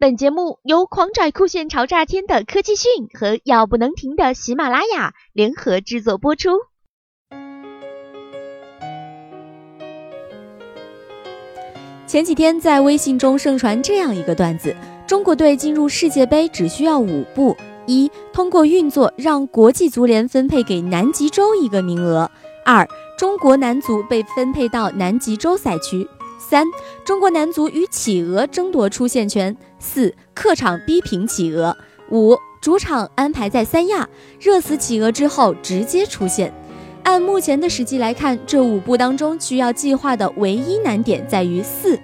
本节目由狂拽酷炫潮炸天的科技讯和要不能停的喜马拉雅联合制作播出。前几天在微信中盛传这样一个段子：中国队进入世界杯只需要五步：一、通过运作让国际足联分配给南极洲一个名额；二、中国男足被分配到南极洲赛区。三、中国男足与企鹅争夺出线权；四、客场逼平企鹅；五、主场安排在三亚，热死企鹅之后直接出线。按目前的时机来看，这五步当中需要计划的唯一难点在于四。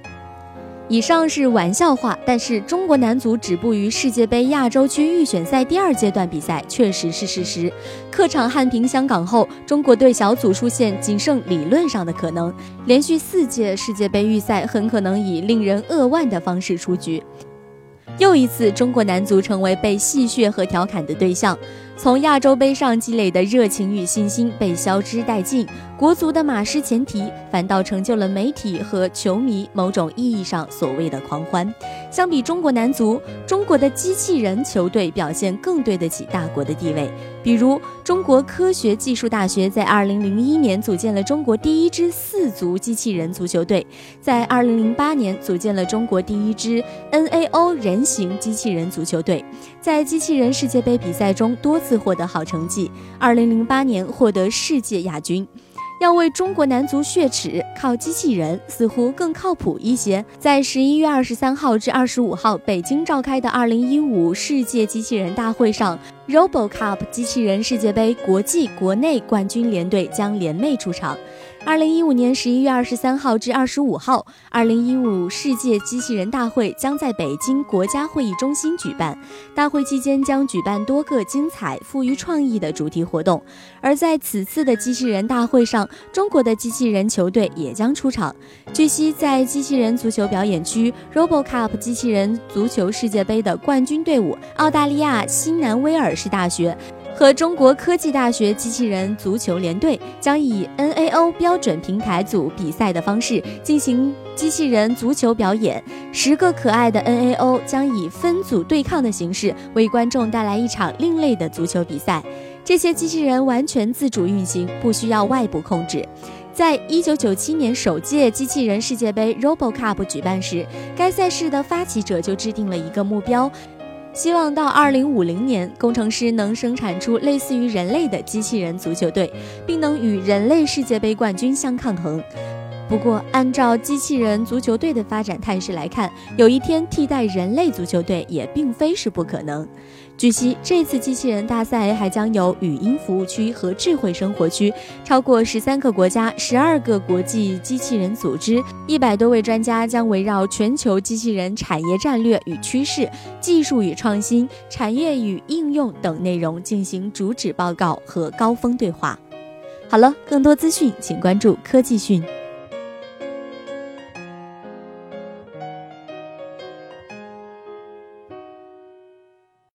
以上是玩笑话，但是中国男足止步于世界杯亚洲区预选赛第二阶段比赛确实是事实。客场悍平香港后，中国队小组出线仅剩理论上的可能，连续四届世界杯预赛很可能以令人扼腕的方式出局。又一次，中国男足成为被戏谑和调侃的对象。从亚洲杯上积累的热情与信心被消之殆尽，国足的马失前蹄，反倒成就了媒体和球迷某种意义上所谓的狂欢。相比中国男足，中国的机器人球队表现更对得起大国的地位。比如，中国科学技术大学在2001年组建了中国第一支四足机器人足球队，在2008年组建了中国第一支 NAO 人形机器人足球队，在机器人世界杯比赛中多次获得好成绩，2008年获得世界亚军。要为中国男足血耻，靠机器人似乎更靠谱一些。在十一月二十三号至二十五号北京召开的二零一五世界机器人大会上，RoboCup 机器人世界杯国际、国内冠军联队将联袂出场。二零一五年十一月二十三号至二十五号，二零一五世界机器人大会将在北京国家会议中心举办。大会期间将举办多个精彩、富于创意的主题活动。而在此次的机器人大会上，中国的机器人球队也将出场。据悉，在机器人足球表演区，RoboCup 机器人足球世界杯的冠军队伍——澳大利亚新南威尔是大学。和中国科技大学机器人足球联队将以 NAO 标准平台组比赛的方式进行机器人足球表演。十个可爱的 NAO 将以分组对抗的形式为观众带来一场另类的足球比赛。这些机器人完全自主运行，不需要外部控制。在一九九七年首届机器人世界杯 RoboCup 举办时，该赛事的发起者就制定了一个目标。希望到二零五零年，工程师能生产出类似于人类的机器人足球队，并能与人类世界杯冠军相抗衡。不过，按照机器人足球队的发展态势来看，有一天替代人类足球队也并非是不可能。据悉，这次机器人大赛还将有语音服务区和智慧生活区，超过十三个国家、十二个国际机器人组织、一百多位专家将围绕全球机器人产业战略与趋势、技术与创新、产业与应用等内容进行主旨报告和高峰对话。好了，更多资讯请关注科技讯。